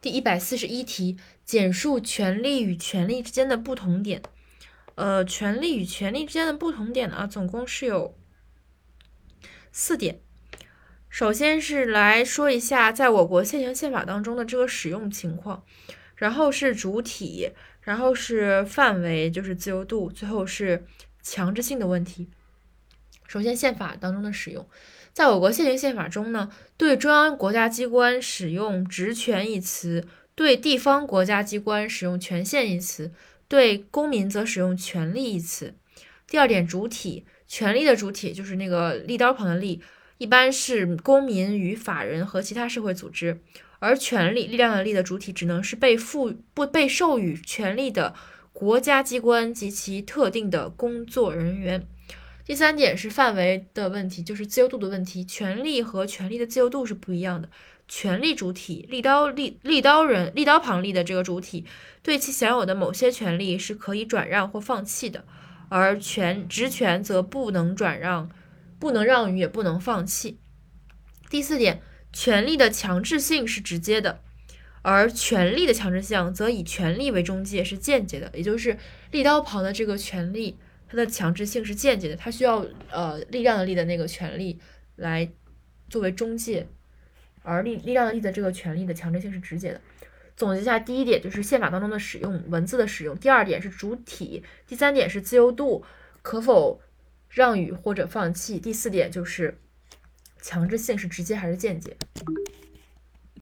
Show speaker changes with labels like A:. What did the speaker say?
A: 第一百四十一题，简述权利与权利之间的不同点。呃，权利与权利之间的不同点呢，总共是有四点。首先是来说一下，在我国现行宪法当中的这个使用情况，然后是主体，然后是范围，就是自由度，最后是强制性的问题。首先，宪法当中的使用。在我国现行宪法中呢，对中央国家机关使用“职权”一词，对地方国家机关使用“权限”一词，对公民则使用“权利”一词。第二点，主体，权利的主体就是那个利刀旁的利，一般是公民与法人和其他社会组织，而权利，力量的力的主体只能是被赋不被授予权利的国家机关及其特定的工作人员。第三点是范围的问题，就是自由度的问题。权利和权利的自由度是不一样的。权利主体，利刀利利刀人，利刀旁立的这个主体，对其享有的某些权利是可以转让或放弃的，而权职权则不能转让，不能让与，也不能放弃。第四点，权利的强制性是直接的，而权利的强制性则以权利为中介是间接的，也就是利刀旁的这个权利。它的强制性是间接的，它需要呃力量的力的那个权利来作为中介，而力力量的力的这个权利的强制性是直接的。总结一下，第一点就是宪法当中的使用文字的使用，第二点是主体，第三点是自由度可否让与或者放弃，第四点就是强制性是直接还是间接。